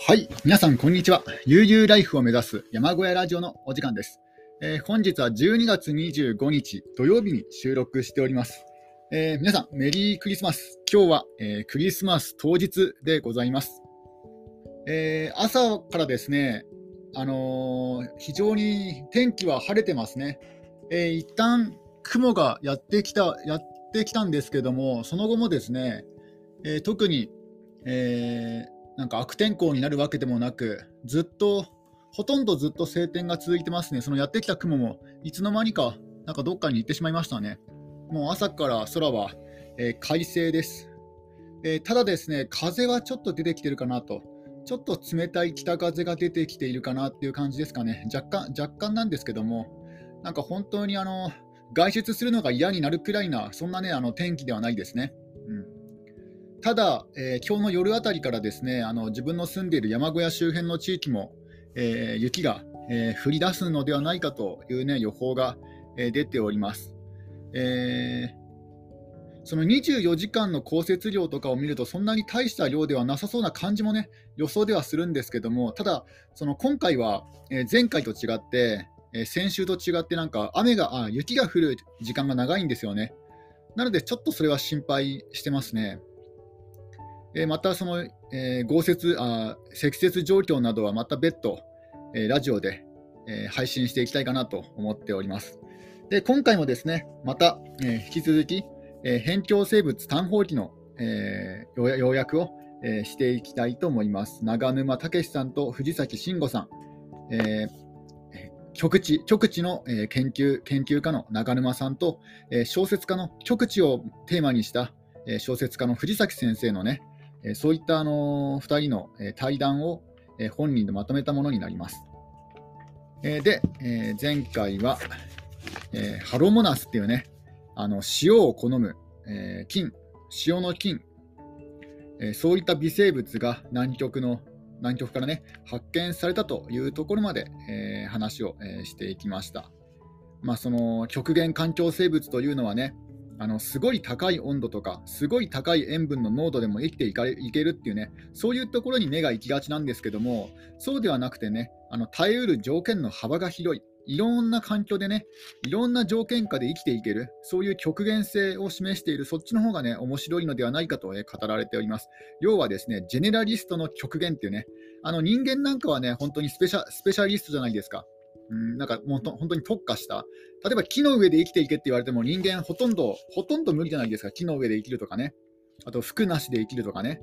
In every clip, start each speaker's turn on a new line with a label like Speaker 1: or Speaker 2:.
Speaker 1: はい。皆さん、こんにちは。悠々ライフを目指す山小屋ラジオのお時間です。えー、本日は12月25日土曜日に収録しております。えー、皆さん、メリークリスマス。今日は、えー、クリスマス当日でございます。え朝からですね、あの非常に天気は晴れてますね。え一旦雲がやってきた、やってきたんですけども、その後もですね、え特に、えーなんか悪天候になるわけでもなく、ずっと、ほとんどずっと晴天が続いてますね。そのやってきた雲も、いつの間にか、なんかどっかに行ってしまいましたね。もう朝から空は、えー、快晴です、えー、ただですね、風はちょっと出てきてるかなと。ちょっと冷たい北風が出てきているかなっていう感じですかね。若干、若干なんですけども、なんか本当にあの、外出するのが嫌になるくらいな、そんなね、あの天気ではないですね。ただ、えー、今日の夜あたりからですねあの自分の住んでいる山小屋周辺の地域も、えー、雪が、えー、降り出すのではないかという、ね、予報が、え出ております。えその24時間の降雪量とかを見ると、そんなに大した量ではなさそうな感じもね、予想ではするんですけども、ただ、その今回は、え前回と違って、え先週と違って、なんか雨があ、雪が降る時間が長いんですよね。なので、ちょっとそれは心配してますね。えまたその、え豪雪あ、積雪状況などはまた別途、えラジオで、え配信していきたいかなと思っております。で今回もですね、また、え引き続き、え辺境生物単方機の、え要約を、えしていきたいと思います。長沼武さんと藤崎慎吾さん、え極地極地の、え研究研究家の長沼さんと、え小説家の極地をテーマにした、え小説家の藤崎先生のね、えそういったあの2人の対談を本人でまとめたものになります。えで、え前回は、えハロモナスっていうね、あの塩を好む、え菌、塩の菌、えそういった微生物が南極の南極からね発見されたというところまで、え話を、えしていきました。まあ、その極限環境生物というのはね、あのすごい高い温度とか、すごい高い塩分の濃度でも生きていかれいけるっていうね、そういうところに目が行きがちなんですけども、そうではなくてね、あの耐えうる条件の幅が広い。いろんな環境でね、いろんな条件下で生きていける、そういう極限性を示している、そっちの方がね、面白いのではないかと、え語られております。要はですね、ジェネラリストの極限っていうね、あの人間なんかはね、本当にスペシャスペシャリストじゃないですか。うん、なんかもう本当に特化した、例えば木の上で生きていけって言われても人間ほとんど、ほとんど無理じゃないですか、木の上で生きるとかね、あと服なしで生きるとかね。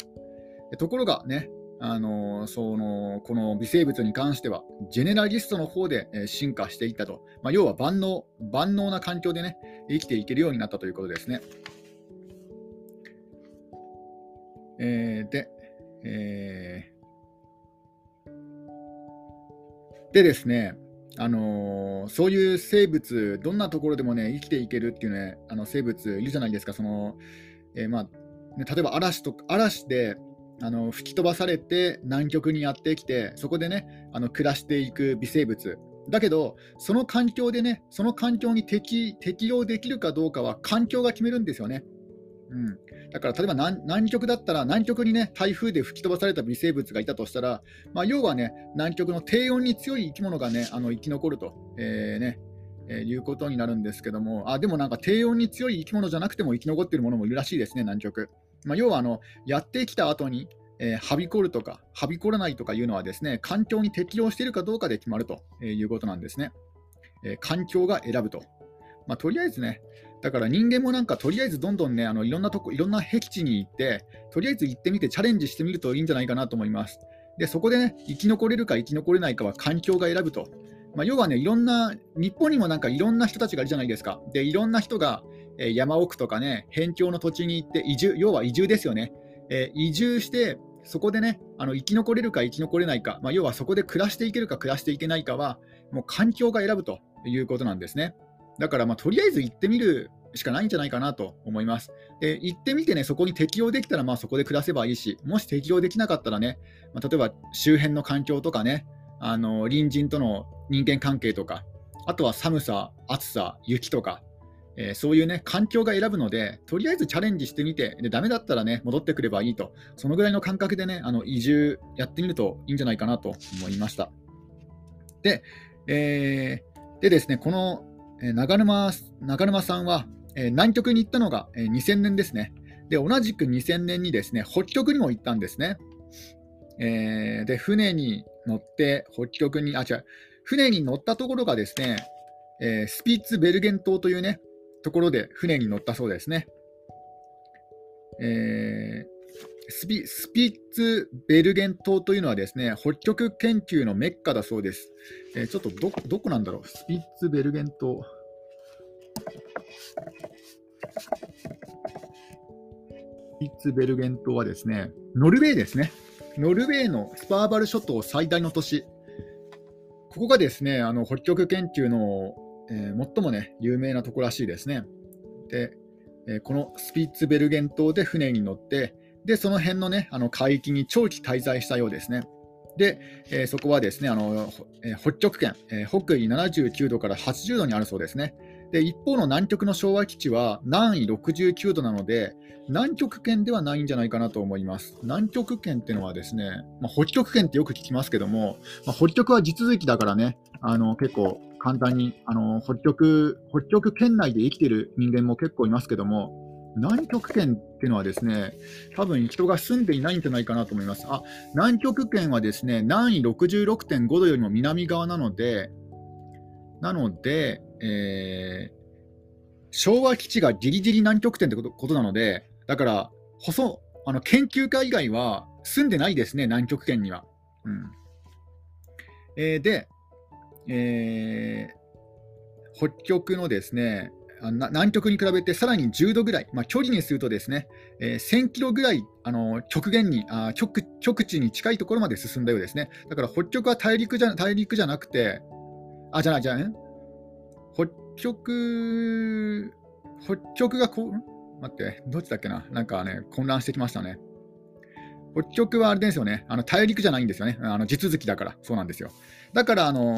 Speaker 1: ところがね、あのそのこの微生物に関しては、ジェネラリストの方で進化していったと、まあ、要は万能万能な環境でね、生きていけるようになったということですね。えー、で、えー、でですね、あのー、そういう生物、どんなところでもね、生きていけるっていうね、あの生物いるじゃないですか、そのえー、まあね、例えば嵐とか嵐であの吹き飛ばされて南極にやってきて、そこでね、あの暮らしていく微生物。だけど、その環境でね、その環境に適適応できるかどうかは環境が決めるんですよね。うん、だから例えば南極だったら南極にね台風で吹き飛ばされた微生物がいたとしたら、まあ、要はね南極の低温に強い生き物がねあの生き残ると、えー、ねえー、いうことになるんですけどもあでもなんか低温に強い生き物じゃなくても生き残っているものもいるらしいですね南極、まあ、要はあのやってきた後にえー、はびこるとか、はびこらないとかいうのはですね、環境に適応しているかどうかで決まるということなんですね。えー、環境が選ぶと。まあ、とりあえずね、だから人間もなんかとりあえずどんどんね、あのいろんなとこ、いろんな僻地に行って、とりあえず行ってみてチャレンジしてみるといいんじゃないかなと思います。で、そこでね、生き残れるか生き残れないかは環境が選ぶと。まあ、要はね、いろんな、日本にもなんかいろんな人たちがいるじゃないですか。で、いろんな人が、え、山奥とかね、辺境の土地に行って移住、要は移住ですよね。え、移住して、そこでね、あの生き残れるか生き残れないか、まあ、要はそこで暮らしていけるか暮らしていけないかは、もう環境が選ぶということなんですね。だから、まあ、とりあえず行ってみるしかないんじゃないかなと思います。で行ってみてね、そこに適応できたら、まあ、そこで暮らせばいいし、もし適応できなかったらね、まあ、例えば周辺の環境とかね、あの隣人との人間関係とか、あとは寒さ、暑さ、雪とか、えー、そういうね、環境が選ぶので、とりあえずチャレンジしてみて、で、ダメだったらね、戻ってくればいいと、そのぐらいの感覚でね、あの、移住やってみるといいんじゃないかなと思いました。で、えー、でですね、この、長沼、長沼さんは、え、南極に行ったのが、え、2000年ですね。で、同じく2000年にですね、北極にも行ったんですね。えー、で、船に乗って北極に、あ、違う、船に乗ったところがですね、えー、スピッツベルゲン島というね、ところで船に乗ったそうですね。えー、スピスピッツベルゲン島というのはですね、北極研究のメッカだそうです。えー、ちょっとど、どこなんだろう、スピッツベルゲン島。スピッツベルゲン島はですね、ノルウェーですね。ノルウェーのスパーバル諸島最大の都市。ここがですね、あの北極研究のえー、最もね、有名なところらしいですね。で、えー、このスピッツベルゲン島で船に乗って、で、その辺のね、あの海域に長期滞在したようですね。で、えー、そこはですね、あのえ北極圏、え北緯79度から80度にあるそうですね。で一方の南極の昭和基地は南緯69度なので、南極圏ではないんじゃないかなと思います。南極圏っていうのはですね、まあ、北極圏ってよく聞きますけども、まあ、北極は地続きだからね、あの結構簡単にあの北極北極圏内で生きている人間も結構いますけども、南極圏っていうのはですね、多分人が住んでいないんじゃないかなと思います。あ南極圏はですね、南緯66.5度よりも南側なので、なので、えー、昭和基地がギリギリ南極点ってことなので、だから、細あの研究家以外は住んでないですね、南極圏には。うんえー、で、えー、北極のですね南極に比べてさらに10度ぐらい、まあ、距離にするとですね、えー、1000キロぐらいあの極限にあ極極地に近いところまで進んだようですね。だから北極は大陸じゃ大陸じゃなくて、あ、じゃない、じゃない、北極、北極がこう、待って、どっちだっけな、なんかね、混乱してきましたね。北極はあれですよね、あの大陸じゃないんですよね、あの地続きだから、そうなんですよ。だから、あの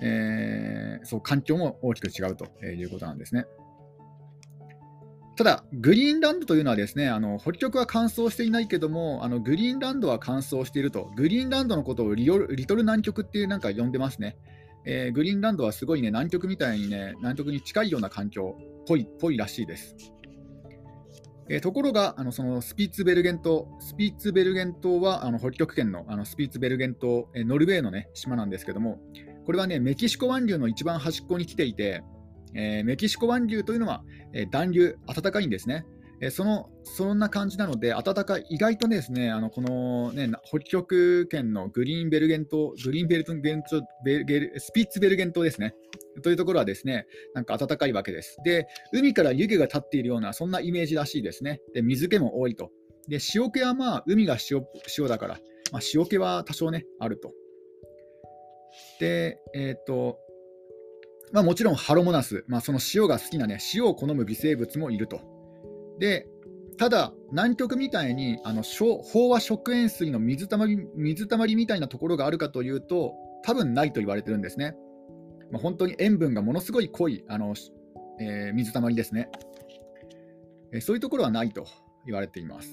Speaker 1: えー、そう環境も大きく違うということなんですね。ただ、グリーンランドというのはですね、あの北極は乾燥していないけども、あのグリーンランドは乾燥していると、グリーンランドのことをリトル南極っていうなんか呼んでますね。えー、グリーンランドはすごいね、南極みたいにね、南極に近いような環境っぽいぽいらしいです。えー、ところが、あのそのスピッツベルゲン島、スピッツベルゲン島はあの北極圏のあのスピッツベルゲン島、えー、ノルウェーの、ね、島なんですけども、これはね、メキシコ湾流の一番端っこに来ていて、えー、メキシコ湾流というのは、えー、暖流、暖かいんですね。えー、そのそんな感じなので、暖かい、意外とですね、あのこの、ね、北極圏のグリーンベルゲン島、グリーンベルトンゲントベルスピッツベルゲン島ですね。というところはですね、なんか暖かいわけです。で、海から湯気が立っているような、そんなイメージらしいですね。で、水気も多いと。で、塩気はまあ、海が塩塩だから、まあ、塩気は多少ね、あると。で、えっ、ー、と、まあ、もちろんハロモナス、まあ、その塩が好きなね、塩を好む微生物もいると。で、ただ、南極みたいにあの飽和食塩水の水たまり水たまりみたいなところがあるかというと、多分ないと言われてるんですね。まあ、本当に塩分がものすごい濃いあの、えー、水たまりですね、えー、そういうところはないと言われています。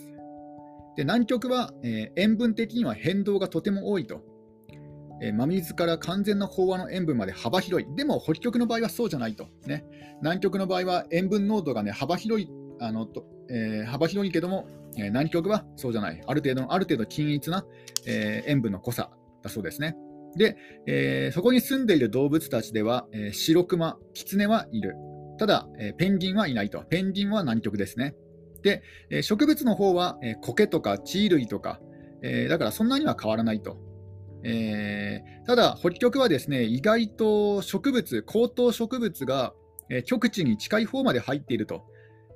Speaker 1: で南極は、えー、塩分的には変動がとても多いと。え真水から完全な飽和の塩分まで幅広い。でも北極の場合はそうじゃないと。ね、南極の場合は塩分濃度が、ね、幅広いあのと、え幅広いけども、え南極はそうじゃない。ある程度ある程度均一な、え塩分の濃さだそうですね。で、えー、そこに住んでいる動物たちでは、えー、白クマ、キツネはいる。ただ、えー、ペンギンはいないと。ペンギンは南極ですね。で、え植物の方は、え苔とか地衣類とか、えだからそんなには変わらないと。えただ、北極はですね、意外と植物、高等植物が、え極地に近い方まで入っていると。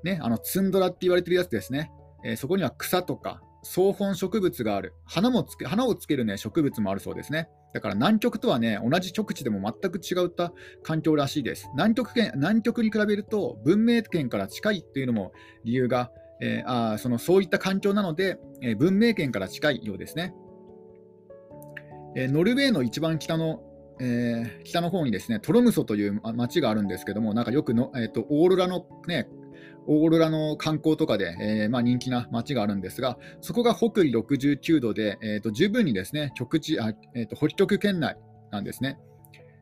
Speaker 1: ね、あのツンドラって言われてるやつですね。えそこには草とか草本植物がある。花もつけ花をつける、ね、植物もあるそうですね。だから南極とはね、同じ極地でも全く違った環境らしいです。南極圏南極に比べると文明圏から近いっていうのも理由が、えー、あそのそういった環境なので、えー、文明圏から近いようですね。えー、ノルウェーの一番北の、えー、北の方にですね、トロムソという町があるんですけども、なんかよくの、えーと、オーロラのね、オーロラの観光とかで、えー、まあ、人気な町があるんですが、そこが北緯69度で、えーと、十分にですね極地あ、えーと、北極圏内なんですね。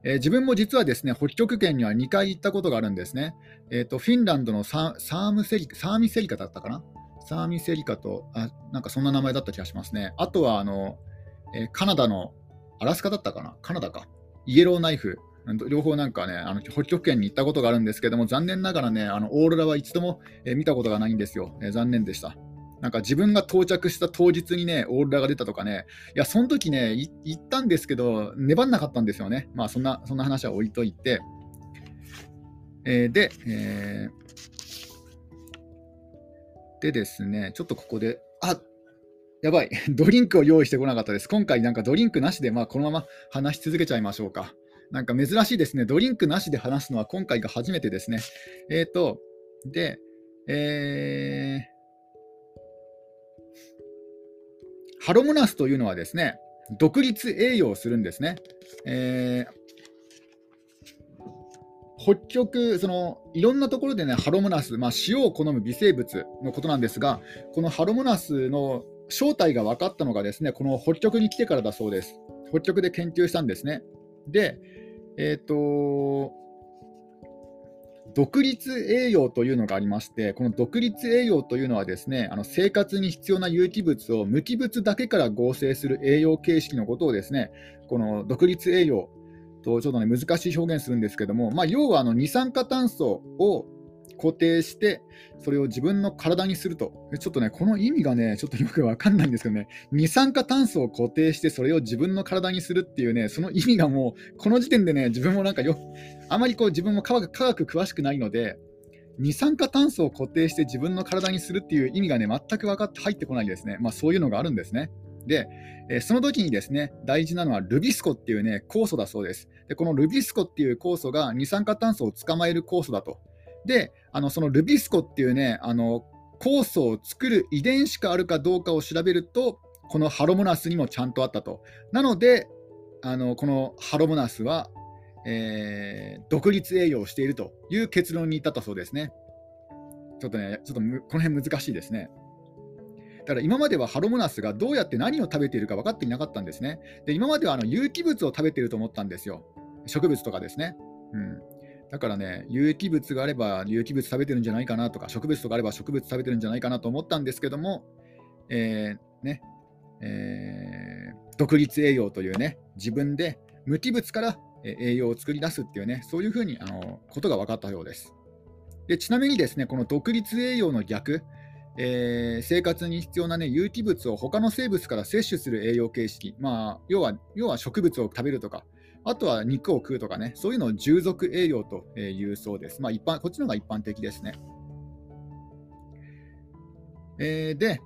Speaker 1: えー、自分も実はですね北極圏には2回行ったことがあるんですね。えー、とフィンランドのサームセリサーミセリカだったかな？サーミセリカとあ、なんかそんな名前だった気がしますね。あとはあの、えー、カナダのアラスカだったかな？カナダか。イエローナイフ、両方なんかね、あの北極圏に行ったことがあるんですけども、残念ながらね、あのオーロラは一度も、え、見たことがないんですよ、え、残念でした。なんか自分が到着した当日にね、オーロラが出たとかね、いや、その時ね、行ったんですけど、粘んなかったんですよね。まあ、そんな、そんな話は置いといて、えー、で、えー、でですね、ちょっとここで、あやばい、ドリンクを用意してこなかったです。今回なんかドリンクなしで、まあ、このまま話し続けちゃいましょうか。なんか珍しいですね。ドリンクなしで話すのは今回が初めてですね。えっ、ー、と、で、えー、ハロモナスというのはですね、独立栄養をするんですね。えー北極、そのいろんなところでね、ハロモナス、まあ、塩を好む微生物のことなんですが、このハロモナスの正体が分かったのがですね、この北極に来てからだそうです。北極で研究したんですね。で、えっ、ー、と、独立栄養というのがありまして、この独立栄養というのはですね、あの生活に必要な有機物を無機物だけから合成する栄養形式のことをですね、この独立栄養とちょっとね難しい表現するんですけども、まあ、要はあの二酸化炭素を固定して、それを自分の体にすると。ちょっとね、この意味がね、ちょっとよくわかんないんですけどね、二酸化炭素を固定して、それを自分の体にするっていうね、その意味がもう、この時点でね、自分もなんかよ、あまりこう自分も科学科学詳しくないので、二酸化炭素を固定して自分の体にするっていう意味がね、全く分かって入ってこないですね。まあそういうのがあるんですね。で、えその時にですね、大事なのはルビスコっていうね、酵素だそうです。で、このルビスコっていう酵素が二酸化炭素を捕まえる酵素だと。で、あのそのルビスコっていうね、あの酵素を作る遺伝子があるかどうかを調べると、このハロモナスにもちゃんとあったと。なので、あのこのハロモナスは、えー、独立栄養をしているという結論に至ったそうですね。ちょっとね、ちょっとこの辺難しいですね。だから今まではハロモナスがどうやって何を食べているか分かっていなかったんですね。で今まではあの有機物を食べていると思ったんですよ。植物とかですね。うん、だからね、有機物があれば有機物食べてるんじゃないかなとか、植物とかあれば植物食べてるんじゃないかなと思ったんですけども、えー、ね、えー、独立栄養というね、自分で無機物から栄養を作り出すっていうね、そういうふうにあのことが分かったようです。でちなみにですね、この独立栄養の逆、えー、生活に必要な、ね、有機物を他の生物から摂取する栄養形式、まあ、要は要は植物を食べるとか、あとは肉を食うとかね、そういうのを従属栄養というそうです。まあ、一般こっちの方が一般的ですね。えー、で、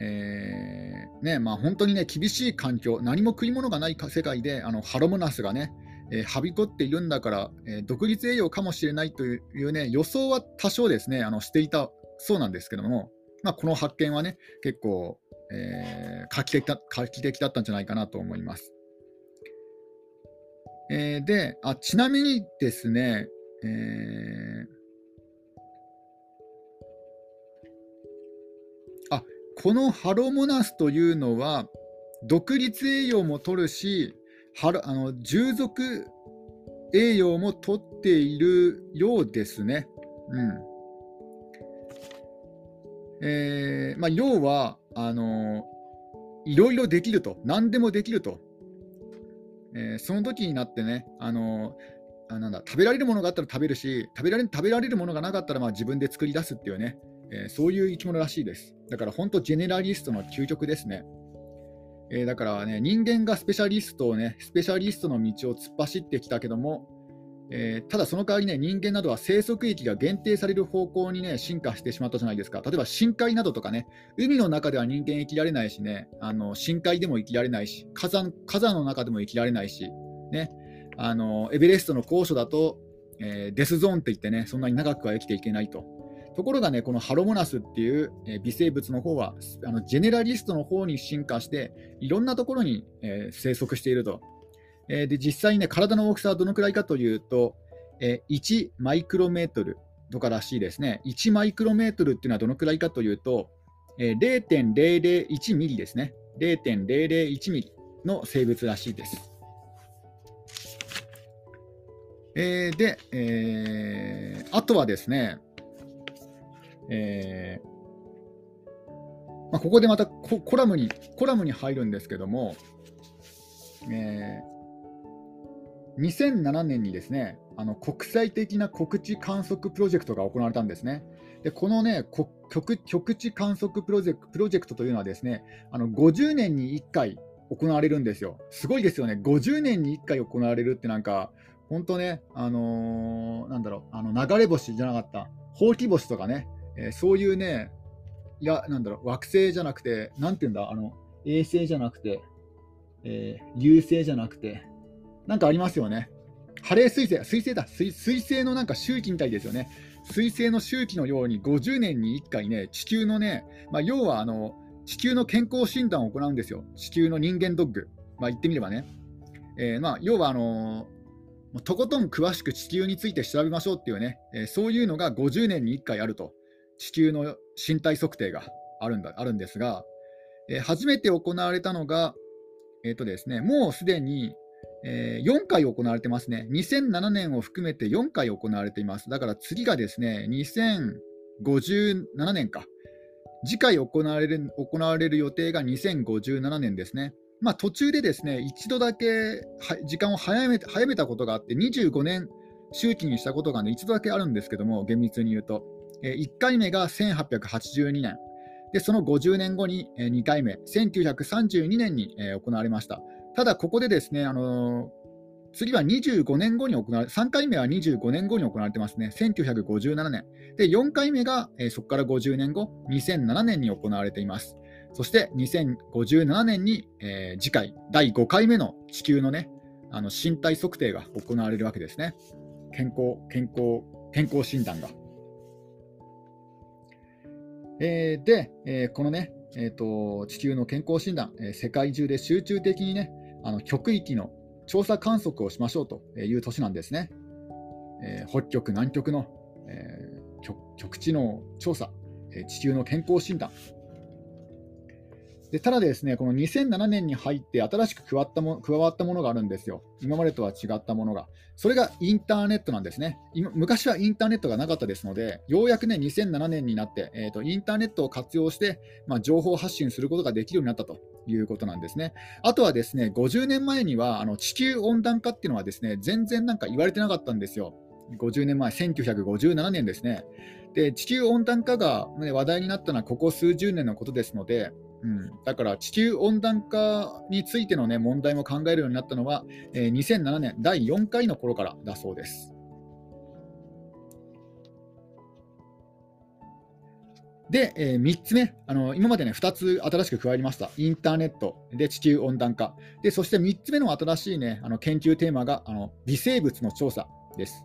Speaker 1: えー、ねまあ、本当にね、厳しい環境、何も食い物がない世界で、あのハロモナスがね、えー、はびこっているんだから、えー、独立栄養かもしれないというね、予想は多少ですね、あのしていたそうなんですけども、まあ、この発見はね、結構、えー、画期的だ画期的だったんじゃないかなと思います。えー、であ、ちなみにですね、えー、あこのハロモナスというのは、独立栄養も取るし、はあの従属栄養も取っているようですね。うん。えーまあ、要はあのいろいろできると、何でもできると。えー、その時になってね、あのー、あなんだ食べられるものがあったら食べるし食べられ食べられるものがなかったらまあ自分で作り出すっていうね、えー、そういう生き物らしいです。だから本当ジェネラリストの究極ですね。えだからね、人間がスペシャリストをね、スペシャリストの道を突っ走ってきたけども、えー、ただその代わりね、人間などは生息域が限定される方向にね、進化してしまったじゃないですか。例えば深海などとかね、海の中では人間生きられないしね、あの深海でも生きられないし、火山火山の中でも生きられないし、ね、あのエベレストの高所だと、えー、デスゾーンって言ってね、そんなに長くは生きていけないと。ところがね、このハロモナスっていう、微生物の方は、あのジェネラリストの方に進化して、いろんなところに、えー、生息していると。えー、で実際にね、体の大きさはどのくらいかというと、えー、1マイクロメートルとからしいですね。1マイクロメートルっていうのはどのくらいかというと、えー、0.001ミリですね。0.001ミリの生物らしいです。えー、で、えー、あとはですね、えーまあ、ここでまたコラムにコラムに入るんですけども、えー、2007年にですねあの国際的な国地観測プロジェクトが行われたんですね。でこのね極極地観測プロジェクプロジェクトというのはですねあの50年に1回行われるんですよ。すごいですよね。50年に1回行われるってなんか本当ね、あのー、なんだろう、あの流れ星じゃなかった、ほうき星とかね、えー、そういうね、いや、なんだろう、惑星じゃなくて、なんていうんだ、あの衛星じゃなくて、えー、流星じゃなくて、なんかありますよね。ハレー彗星、彗星だ水、星のなんか周期みたいですよね。水星の周期のように50年に1回ね、地球のね、まあ、要はあの地球の健康診断を行うんですよ。地球の人間ドッグ。まあ、言ってみればね。えー、まあ、要はあのー、とことん詳しく地球について調べましょうっていうね、えー、そういうのが50年に1回あると。地球の身体測定があるんだあるんですが、え、初めて行われたのが、えーとですね、もうすでに、えー、4回行われてますね。2007年を含めて4回行われています。だから次がですね、2057年か。次回行われる行われる予定が2057年ですね。まあ、途中でですね一度だけ時間を早め早めたことがあって、25年周期にしたことが、ね、一度だけあるんですけども、厳密に言うと。1回目が1882年、でその50年後に2回目、1932年に行われました。ただ、ここでですね、あの次は25年後に行われ、3回目は25年後に行われてますね、1957年。で、4回目が、えー、そこから50年後、2007年に行われています。そして2057年に、えー、次回、第5回目の地球のね、あの身体測定が行われるわけですね。健康、健康、健康診断が。えー、で、えー、このね、えーと、地球の健康診断、えー、世界中で集中的にね、あの極域の調査観測をしましょうという年なんですね。えー、北極、南極の、えー、極極地の調査、えー、地球の健康診断、でただですね、この2007年に入って新しく加わったも加わったものがあるんですよ。今までとは違ったものが。それがインターネットなんですね。今昔はインターネットがなかったですので、ようやくね、2007年になって、えーと、インターネットを活用して、まあ、情報発信することができるようになったということなんですね。あとはですね、50年前にはあの地球温暖化っていうのはですね、全然なんか言われてなかったんですよ。50年前、1957年ですね。で、地球温暖化が、ね、話題になったのはここ数十年のことですので、うん、だから地球温暖化についての、ね、問題も考えるようになったのは、えー、2007年第4回の頃からだそうです。で、えー、3つ目、あの今までね、2つ新しく加わりました。インターネットで地球温暖化。で、そして3つ目の新しいね、あの研究テーマがあの微生物の調査です。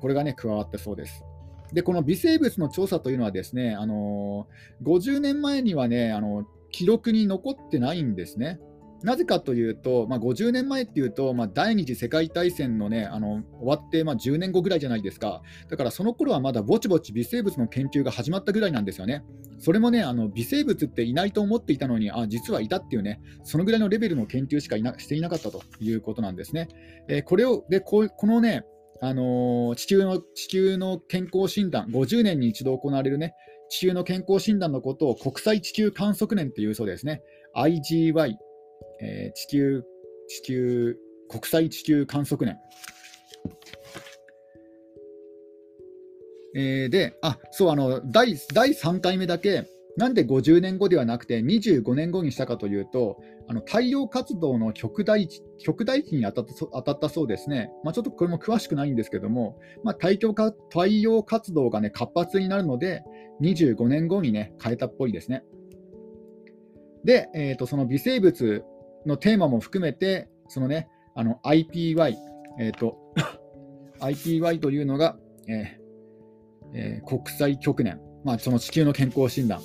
Speaker 1: これがね、加わったそうです。で、この微生物の調査というのはですね、あのー、50年前にはね、あの記録に残ってないんですね。なぜかというと、まあ、50年前っていうと、まあ、第二次世界大戦の,、ね、あの終わって、まあ、10年後ぐらいじゃないですか。だからその頃はまだぼちぼち微生物の研究が始まったぐらいなんですよね。それもね、あの微生物っていないと思っていたのに、あ実はいたっていうね、そのぐらいのレベルの研究しかしていなかったということなんですね。えー、これをでここのね、あのー、地球の地球の健康診断、50年に一度行われるね、地球の健康診断のことを国際地球観測年っていうそうですね。IGY、えー、地球、地球、国際地球観測年。えー、で、あ、そう、あの、第第3回目だけ、なんで50年後ではなくて25年後にしたかというと、あの太陽活動の極大極大期に当たった当たったそうですね、まあ、ちょっとこれも詳しくないんですけども、まあ、太陽太陽活動が、ね、活発になるので、25年後に、ね、変えたっぽいですね。で、えーと、その微生物のテーマも含めて、そのね、あの IPY、えーと IPY というのが、えーえー、国際極年、まあ、その地球の健康診断。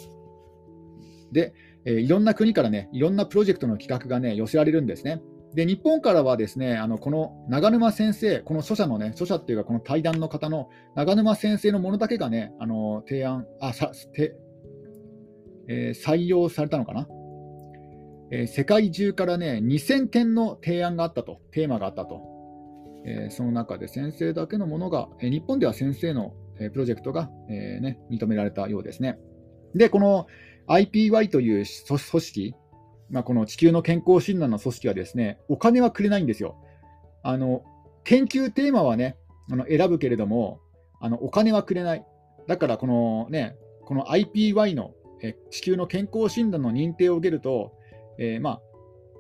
Speaker 1: で、えー、いろんな国からね、いろんなプロジェクトの企画がね、寄せられるんですね。で日本からはですねあのこの長沼先生、この著者のね、著者っていうか、この対談の方の長沼先生のものだけがね、あの提案あさて、えー、採用されたのかな、えー、世界中からね、2000件の提案があったと、テーマがあったと、えー、その中で先生だけのものが、え日本では先生の、えプロジェクトが、えね、認められたようですね。で、この IPY という組織、まあ、この地球の健康診断の組織はですね、お金はくれないんですよ。あの研究テーマはね、あの選ぶけれども、あのお金はくれない。だからこのね、この IPY のえ地球の健康診断の認定を受けると、えー、まあ、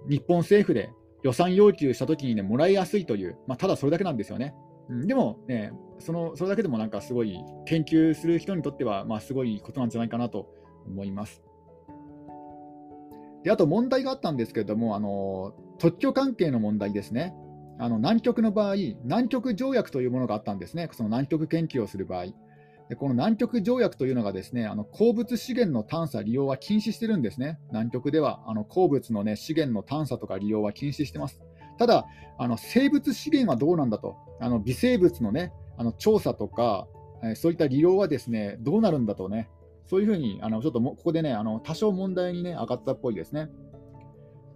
Speaker 1: 日本政府で予算要求したときに、ね、もらいやすいという、まあ、ただそれだけなんですよね。うん、でも、ね、そのそれだけでもなんかすごい研究する人にとっては、まあ、すごいことなんじゃないかなと思います。であと問題があったんですけれども、あの特許関係の問題ですね。あの南極の場合、南極条約というものがあったんですね、その南極研究をする場合。でこの南極条約というのがですねあの鉱物資源の探査、利用は禁止してるんですね。南極ではあの鉱物の、ね、資源の探査とか利用は禁止してます。ただ、あの生物資源はどうなんだと、あの微生物の,、ね、あの調査とか、そういった利用はですねどうなるんだとね、そういうふうに、あのちょっとここでね、あの多少問題に、ね、上がったっぽいですね。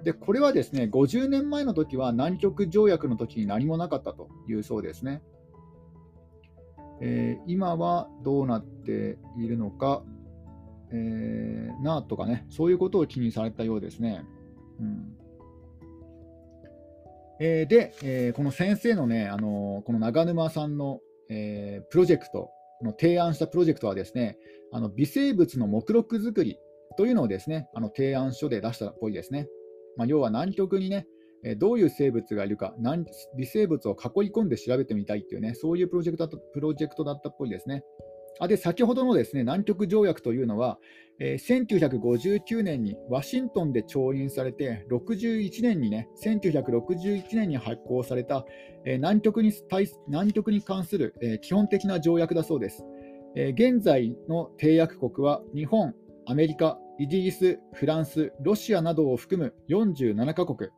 Speaker 1: で、これはですね、50年前の時は南極条約の時に何もなかったというそうですね。えー、今はどうなっているのか、えー、なとかね、そういうことを気にされたようですね。うんえー、で、えー、この先生のね、あのこの長沼さんの、えー、プロジェクトの提案したプロジェクトはですね、あの微生物の目録作りというのをですね、あの提案書で出したっぽいですね。まあ、要は南極にね、どういう生物がいるか、微生物を囲い込んで調べてみたいっていうね、そういうプロジェクトプロジェクトだったっぽいですね。あで先ほどのですね南極条約というのは、えー、1959年にワシントンで調印されて、61年にね、1961年に発行された、えー、南極に南極に関する、えー、基本的な条約だそうです。え現在の締約国は日本、アメリカ、イギリス、フランス、ロシアなどを含む47カ国、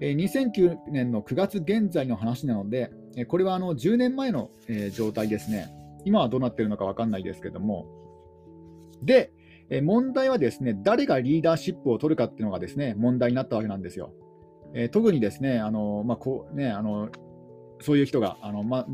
Speaker 1: え2009年の9月現在の話なので、えこれはあの10年前の、え状態ですね。今はどうなってるのか分かんないですけども。で、え問題はですね、誰がリーダーシップを取るかっていうのがですね、問題になったわけなんですよ。え特にですね、あのまあこうね、あのそういう人があの、ま、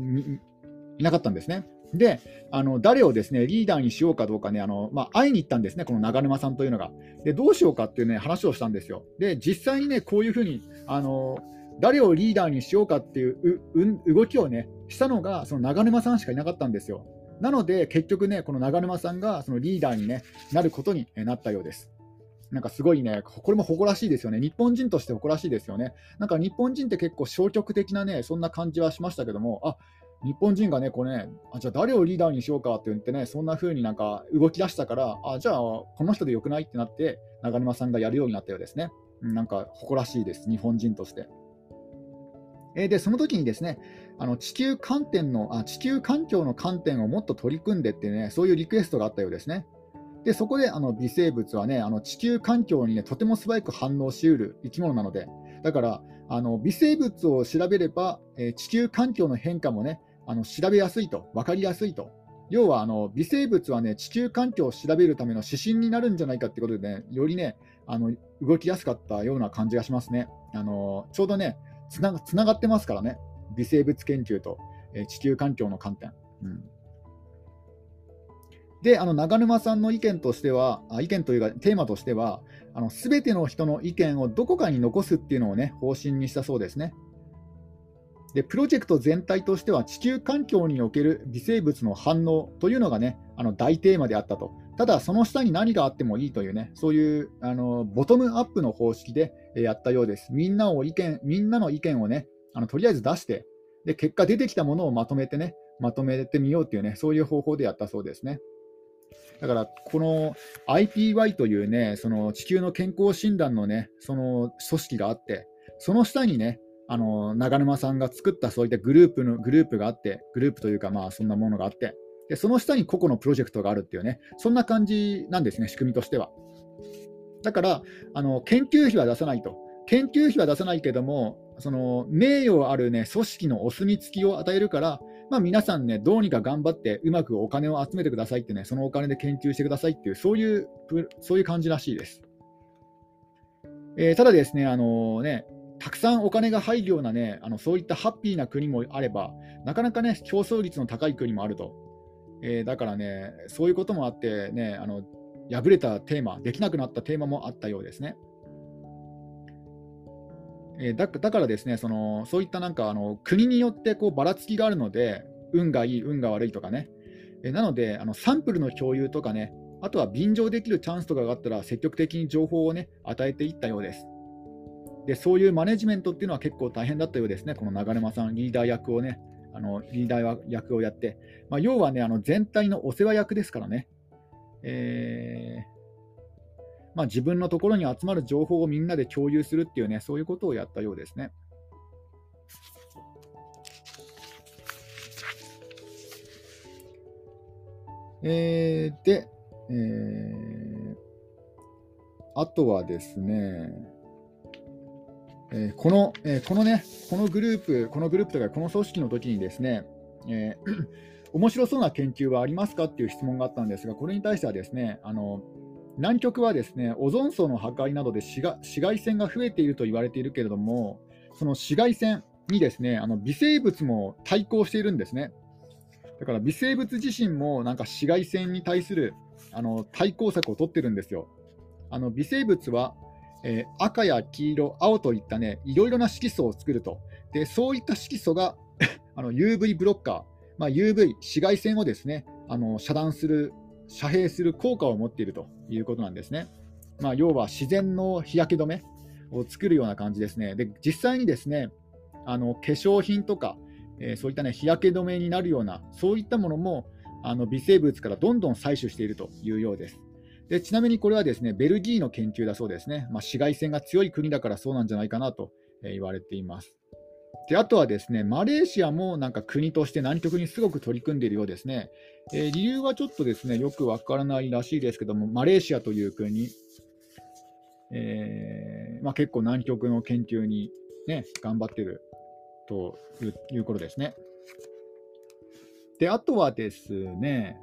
Speaker 1: いなかったんですね。で、あの誰をですねリーダーにしようかどうかね、あのまあ、会いに行ったんですね、この長沼さんというのが。で、どうしようかっていうね話をしたんですよ。で、実際にね、こういうふうにあの誰をリーダーにしようかっていう動きをねしたのが、その長沼さんしかいなかったんですよ。なので、結局ね、この長沼さんがそのリーダーに、ね、なることになったようです。なんかすごいね、これも誇らしいですよね。日本人として誇らしいですよね。なんか日本人って結構消極的なね、そんな感じはしましたけども、あ日本人がね、これね、あじゃあ誰をリーダーにしようかって言ってね、そんな風になんか動き出したから、あじゃあこの人でよくないってなって、長沼さんがやるようになったようですね。なんか誇らしいです、日本人として。えで、その時にですね、あの地球観点のあ、地球環境の観点をもっと取り組んでってね、そういうリクエストがあったようですね。で、そこであの微生物はね、あの地球環境にね、とても素早く反応しうる生き物なので、だから、あの微生物を調べれば、えー、地球環境の変化もね、あの調べやすいと、分かりやすいと。要はあの微生物はね、地球環境を調べるための指針になるんじゃないかってことでね、よりね、あの動きやすかったような感じがしますね。あのちょうどねつな、つながってますからね、微生物研究と、え、地球環境の観点。うんで、あの長沼さんの意見としては、意見というかテーマとしては、すべての人の意見をどこかに残すっていうのをね、方針にしたそうですね。でプロジェクト全体としては地球環境における微生物の反応というのがねあの大テーマであったと。ただ、その下に何があってもいいというね、そういうあのボトムアップの方式でやったようです。みんなを意見みんなの意見をね、あのとりあえず出して、で結果出てきたものをまとめてね、まとめてみようというね、そういう方法でやったそうですね。だから、この IPY というね、その地球の健康診断のね、その組織があって、その下にね、あの長沼さんが作ったそういったグループのグループがあって、グループというか、まあそんなものがあって、でその下に個々のプロジェクトがあるっていうね、そんな感じなんですね、仕組みとしては。だから、あの研究費は出さないと。研究費は出さないけども、その名誉ある、ね、組織のお墨付きを与えるから、まあ、皆さんね、どうにか頑張ってうまくお金を集めてくださいってね、そのお金で研究してくださいっていう、そういうそういう感じらしいです。えー、ただですね、あのね、たくさんお金が入るようなね、あのそういったハッピーな国もあれば、なかなかね、競争率の高い国もあると。えー、だからね、そういうこともあってね、あの破れたテーマ、できなくなったテーマもあったようですね。えー、だだからですね、そのそういったなんかあの国によってこうばらつきがあるので、運がいい、運が悪いとかね。え、なのであの、サンプルの共有とかね、あとは便乗できるチャンスとかがあったら、積極的に情報をね、与えていったようです。でそういうマネジメントっていうのは結構大変だったようですね、この長沼さん、リーダー役をね、あのリーダー役をやって、まあ、要はね、あの全体のお世話役ですからね、えー、まあ、自分のところに集まる情報をみんなで共有するっていうね、そういうことをやったようですね。えー、で、えー、あとはですね、えー、この、えー、このね、このグループ、このグループとか、この組織の時にですね、えー、面白そうな研究はありますかっていう質問があったんですが、これに対してはですね、あの南極はですね、オゾン層の破壊などで紫外線が増えていると言われているけれども、その紫外線にですね、あの微生物も対抗しているんですね。だから微生物自身もなんか紫外線に対するあの対抗策を取ってるんですよ。あの微生物はえー、赤や黄色、青といったね、いろいろな色素を作ると。で、そういった色素が あの UV ブロッカー、まあ、UV、紫外線をですね、あの遮断する、遮蔽する効果を持っているということなんですね。まあ、要は自然の日焼け止めを作るような感じですね。で、実際にですね、あの化粧品とか、えー、そういったね、日焼け止めになるような、そういったものもあの微生物からどんどん採取しているというようです。でちなみにこれはですねベルギーの研究だそうですね、まあ、紫外線が強い国だからそうなんじゃないかなと言われています。であとはですねマレーシアもなんか国として南極にすごく取り組んでいるようですね。えー、理由はちょっとですねよくわからないらしいですけども、マレーシアという国、えー、まあ、結構南極の研究に、ね、頑張っているということですね。であとはですね、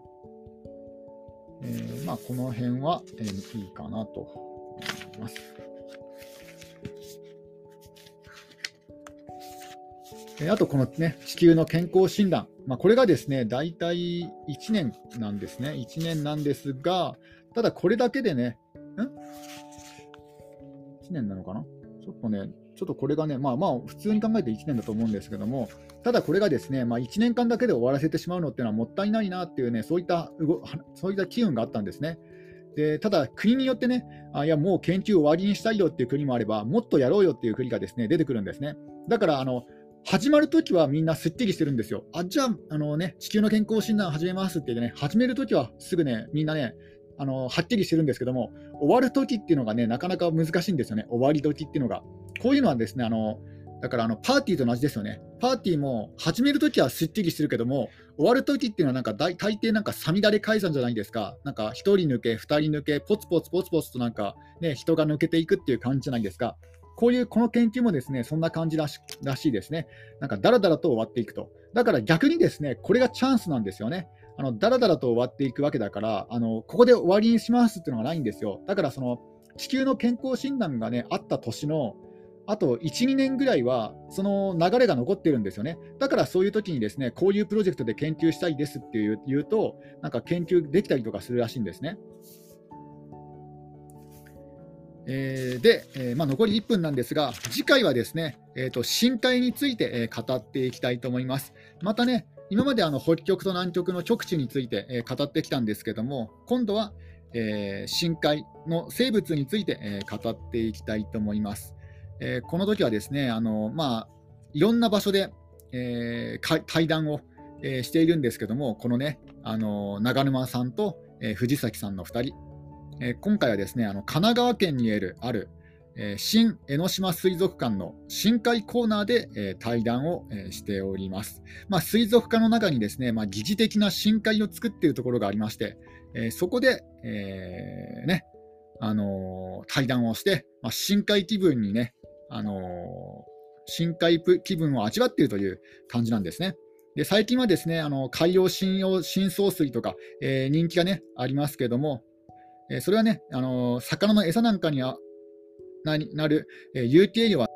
Speaker 1: えー、まあ、この辺は、え、いいかなと思います。あと、このね、地球の健康診断。まあ、これがですね、大体1年なんですね。1年なんですが、ただこれだけでね、ん ?1 年なのかな？ちょっとね、ちょっとこれがね、まあまあ、普通に考えて1年だと思うんですけども、ただこれがですね、まあ、1年間だけで終わらせてしまうのっていうのはもったいないなっていうね、そういったそういった機運があったんですね。でただ、国によってねあ、いや、もう研究終わりにしたいよっていう国もあれば、もっとやろうよっていう国がですね出てくるんですね。だからあの始まるときはみんなすっきりしてるんですよ。あ、じゃあ、あのね、地球の健康診断始めますって言ってね、始めるときはすぐね、みんなね、あのはっきりしてるんですけども、終わるときっていうのがね、なかなか難しいんですよね、終わり時っていうのが。こういうのはですね、あのだからあのパーティーと同じですよね。パーティーも始めるときはすっきりしてるけども、終わるときっていうのはなんか大大抵なんかさみだれ解散じゃないですか。なんか1人抜け、2人抜け、ポツポツポツポツとなんかね、人が抜けていくっていう感じじゃないですか。こういうこの研究もですね、そんな感じらしらしいですね。なんかだらだらと終わっていくと。だから逆にですね、これがチャンスなんですよね。あのだらだらと終わっていくわけだから、あのここで終わりにしますっていうのがないんですよ。だからその地球の健康診断がね、あった年のあと1、2年ぐらいは、その流れが残ってるんですよね。だからそういう時にですね、こういうプロジェクトで研究したいですっていう言うと、なんか研究できたりとかするらしいんですね。えー、で、えー、まあ、残り1分なんですが、次回はですね、えーと、深海について、え語っていきたいと思います。またね、今まであの北極と南極の極地について、え語ってきたんですけども、今度は、え深海の生物について、え語っていきたいと思います。え、この時はですね、あのまあ、いろんな場所で、えー、対談を、え、しているんですけども、このね、あの長沼さんと、え、藤崎さんの2人、えー、今回はですねあの神奈川県にあるある、えー、新江ノ島水族館の深海コーナーで、えー、対談を、えしております、まあ、水族館の中にですね、まあ、疑似的な深海を作っているところがありまして、えそこで、えねあの対談をして、まあ、深海気分にね、あの深海気分を味わっているという感じなんですね。で最近はですねあの海洋信用深層水とか、えー、人気が、ね、ありますけども、えそれはね、あの魚の餌なんかにはなる、え有機栄養は